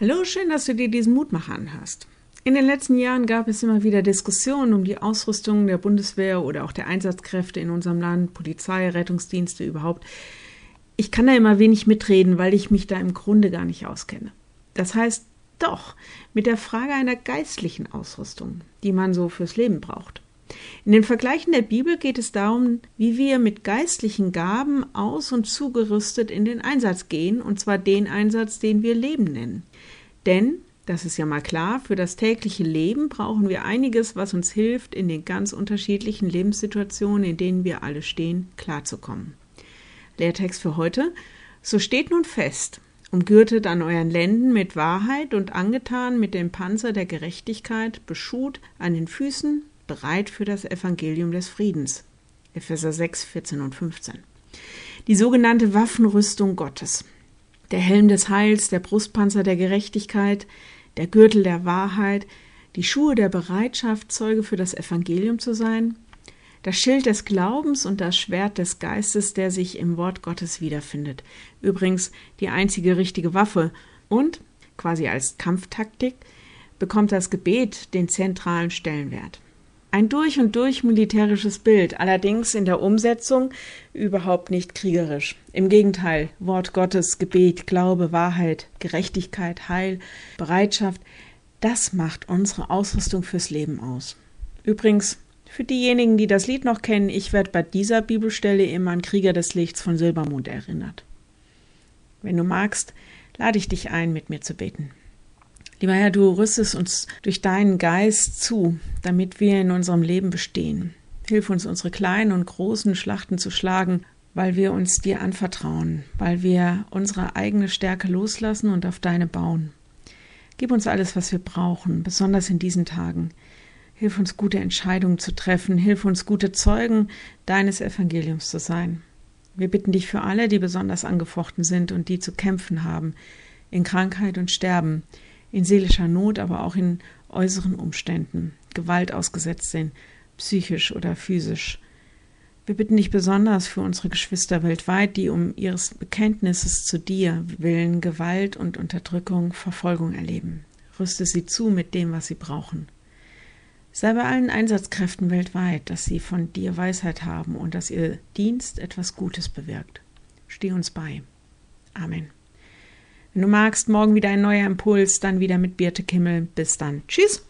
Hallo, schön, dass du dir diesen Mutmacher anhörst. In den letzten Jahren gab es immer wieder Diskussionen um die Ausrüstung der Bundeswehr oder auch der Einsatzkräfte in unserem Land, Polizei, Rettungsdienste überhaupt. Ich kann da immer wenig mitreden, weil ich mich da im Grunde gar nicht auskenne. Das heißt doch mit der Frage einer geistlichen Ausrüstung, die man so fürs Leben braucht. In den Vergleichen der Bibel geht es darum, wie wir mit geistlichen Gaben aus und zugerüstet in den Einsatz gehen, und zwar den Einsatz, den wir Leben nennen. Denn, das ist ja mal klar, für das tägliche Leben brauchen wir einiges, was uns hilft, in den ganz unterschiedlichen Lebenssituationen, in denen wir alle stehen, klarzukommen. Lehrtext für heute. So steht nun fest, umgürtet an euren Lenden mit Wahrheit und angetan mit dem Panzer der Gerechtigkeit, beschut an den Füßen, bereit für das Evangelium des Friedens. Epheser 6, 14 und 15. Die sogenannte Waffenrüstung Gottes. Der Helm des Heils, der Brustpanzer der Gerechtigkeit, der Gürtel der Wahrheit, die Schuhe der Bereitschaft, Zeuge für das Evangelium zu sein, das Schild des Glaubens und das Schwert des Geistes, der sich im Wort Gottes wiederfindet. Übrigens die einzige richtige Waffe. Und, quasi als Kampftaktik, bekommt das Gebet den zentralen Stellenwert. Ein durch und durch militärisches Bild, allerdings in der Umsetzung überhaupt nicht kriegerisch. Im Gegenteil, Wort Gottes, Gebet, Glaube, Wahrheit, Gerechtigkeit, Heil, Bereitschaft, das macht unsere Ausrüstung fürs Leben aus. Übrigens, für diejenigen, die das Lied noch kennen, ich werde bei dieser Bibelstelle immer an Krieger des Lichts von Silbermond erinnert. Wenn du magst, lade ich dich ein, mit mir zu beten. Lieber Herr, du rüstest uns durch deinen Geist zu, damit wir in unserem Leben bestehen. Hilf uns, unsere kleinen und großen Schlachten zu schlagen, weil wir uns dir anvertrauen, weil wir unsere eigene Stärke loslassen und auf deine bauen. Gib uns alles, was wir brauchen, besonders in diesen Tagen. Hilf uns, gute Entscheidungen zu treffen. Hilf uns, gute Zeugen deines Evangeliums zu sein. Wir bitten dich für alle, die besonders angefochten sind und die zu kämpfen haben, in Krankheit und Sterben, in seelischer Not, aber auch in äußeren Umständen, Gewalt ausgesetzt sind, psychisch oder physisch. Wir bitten dich besonders für unsere Geschwister weltweit, die um ihres Bekenntnisses zu dir willen Gewalt und Unterdrückung, Verfolgung erleben. Rüste sie zu mit dem, was sie brauchen. Sei bei allen Einsatzkräften weltweit, dass sie von dir Weisheit haben und dass ihr Dienst etwas Gutes bewirkt. Steh uns bei. Amen. Wenn du magst, morgen wieder ein neuer Impuls, dann wieder mit Birte Kimmel. Bis dann. Tschüss.